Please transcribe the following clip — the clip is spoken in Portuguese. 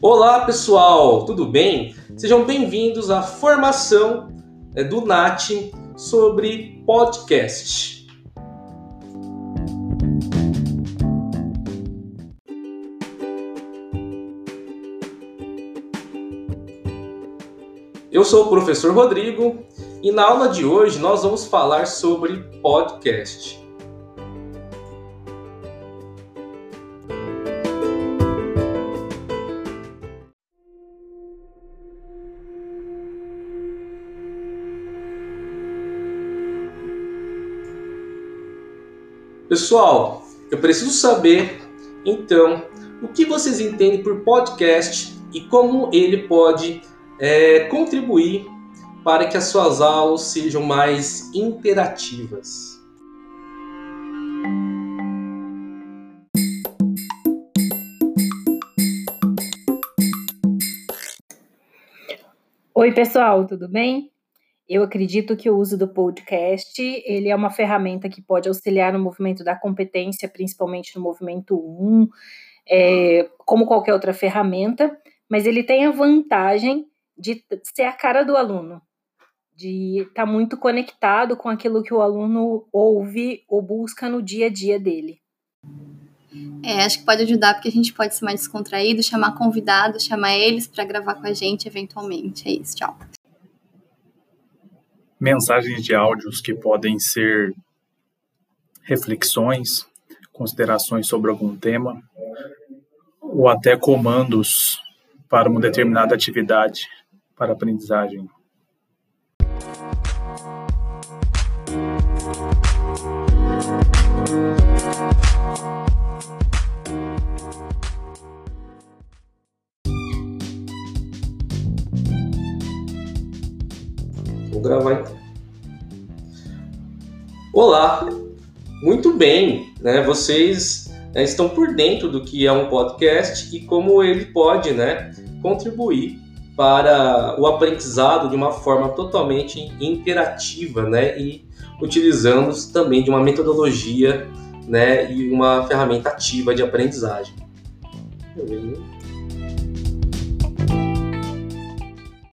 Olá pessoal, tudo bem? Sejam bem-vindos à formação é, do NAT sobre podcast. Eu sou o professor Rodrigo e na aula de hoje nós vamos falar sobre podcast. Pessoal, eu preciso saber então o que vocês entendem por podcast e como ele pode é, contribuir para que as suas aulas sejam mais interativas. Oi, pessoal, tudo bem? Eu acredito que o uso do podcast, ele é uma ferramenta que pode auxiliar no movimento da competência, principalmente no movimento 1, é, como qualquer outra ferramenta, mas ele tem a vantagem de ser a cara do aluno, de estar tá muito conectado com aquilo que o aluno ouve ou busca no dia a dia dele. É, acho que pode ajudar porque a gente pode ser mais descontraído, chamar convidados, chamar eles para gravar com a gente eventualmente. É isso, tchau mensagens de áudios que podem ser reflexões, considerações sobre algum tema, ou até comandos para uma determinada atividade para aprendizagem. Vou gravar então. Olá, muito bem, né? Vocês né, estão por dentro do que é um podcast e como ele pode, né, contribuir para o aprendizado de uma forma totalmente interativa, né, e utilizando também de uma metodologia, né, e uma ferramenta ativa de aprendizagem.